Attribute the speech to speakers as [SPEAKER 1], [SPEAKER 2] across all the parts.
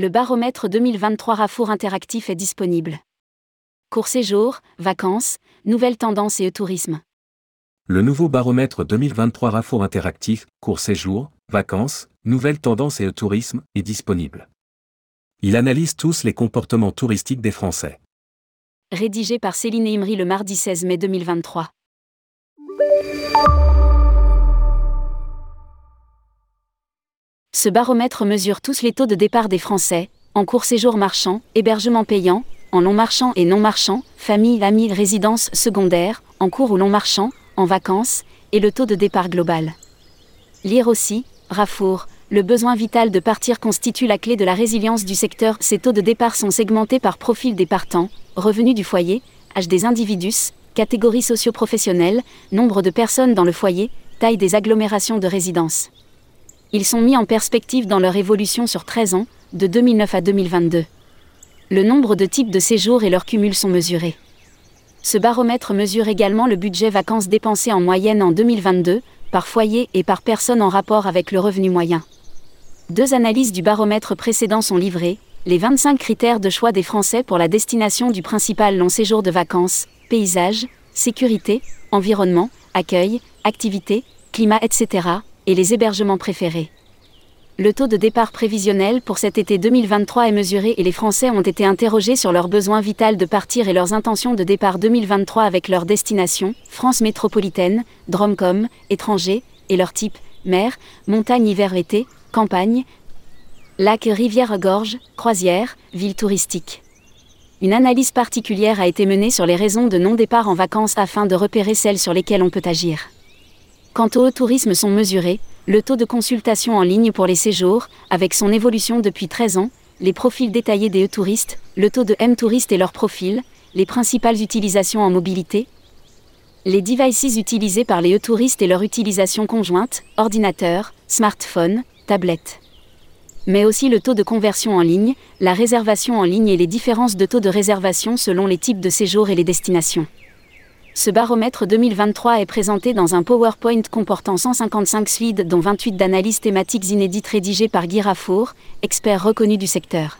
[SPEAKER 1] Le baromètre 2023 Rafour interactif est disponible. Court séjour, vacances, nouvelles tendances et e-tourisme.
[SPEAKER 2] Le nouveau baromètre 2023 Rafour interactif, court séjour, vacances, nouvelles tendances et e-tourisme est disponible. Il analyse tous les comportements touristiques des Français.
[SPEAKER 1] Rédigé par Céline Imri le mardi 16 mai 2023. Ce baromètre mesure tous les taux de départ des Français, en court séjour marchand, hébergement payant, en long marchand et non marchand, famille, amis, résidence secondaire, en cours ou long marchand, en vacances, et le taux de départ global. Lire aussi, Rafour, le besoin vital de partir constitue la clé de la résilience du secteur. Ces taux de départ sont segmentés par profil des partants, revenus du foyer, âge des individus, catégorie socio-professionnelle, nombre de personnes dans le foyer, taille des agglomérations de résidence. Ils sont mis en perspective dans leur évolution sur 13 ans, de 2009 à 2022. Le nombre de types de séjours et leur cumul sont mesurés. Ce baromètre mesure également le budget vacances dépensé en moyenne en 2022, par foyer et par personne en rapport avec le revenu moyen. Deux analyses du baromètre précédent sont livrées, les 25 critères de choix des Français pour la destination du principal long séjour de vacances, paysage, sécurité, environnement, accueil, activité, climat, etc., et les hébergements préférés. Le taux de départ prévisionnel pour cet été 2023 est mesuré et les Français ont été interrogés sur leur besoin vital de partir et leurs intentions de départ 2023 avec leur destination, France métropolitaine, Dromcom, étranger, et leur type, mer, montagne hiver-été, campagne, lac rivière-gorge, croisière, ville touristique. Une analyse particulière a été menée sur les raisons de non-départ en vacances afin de repérer celles sur lesquelles on peut agir. Quant au tourisme sont mesurés, le taux de consultation en ligne pour les séjours, avec son évolution depuis 13 ans, les profils détaillés des e-touristes, le taux de M-touristes et leurs profils, les principales utilisations en mobilité, les devices utilisés par les e-touristes et leur utilisation conjointe, ordinateur, smartphone, tablette. Mais aussi le taux de conversion en ligne, la réservation en ligne et les différences de taux de réservation selon les types de séjours et les destinations. Ce baromètre 2023 est présenté dans un PowerPoint comportant 155 slides dont 28 d'analyses thématiques inédites rédigées par Guy Rafour, expert reconnu du secteur.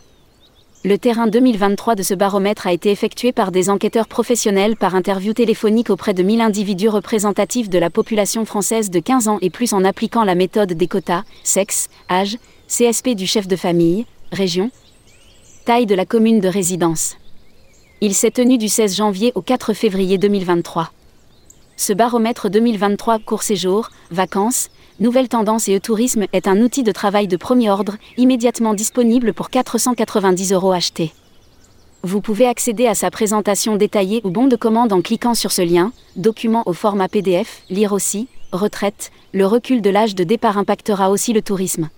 [SPEAKER 1] Le terrain 2023 de ce baromètre a été effectué par des enquêteurs professionnels par interview téléphonique auprès de 1000 individus représentatifs de la population française de 15 ans et plus en appliquant la méthode des quotas, sexe, âge, CSP du chef de famille, région, taille de la commune de résidence. Il s'est tenu du 16 janvier au 4 février 2023. Ce baromètre 2023 court séjour, vacances, nouvelles tendances et e-tourisme est un outil de travail de premier ordre, immédiatement disponible pour 490 euros achetés. Vous pouvez accéder à sa présentation détaillée ou bon de commande en cliquant sur ce lien, document au format PDF, lire aussi, retraite, le recul de l'âge de départ impactera aussi le tourisme.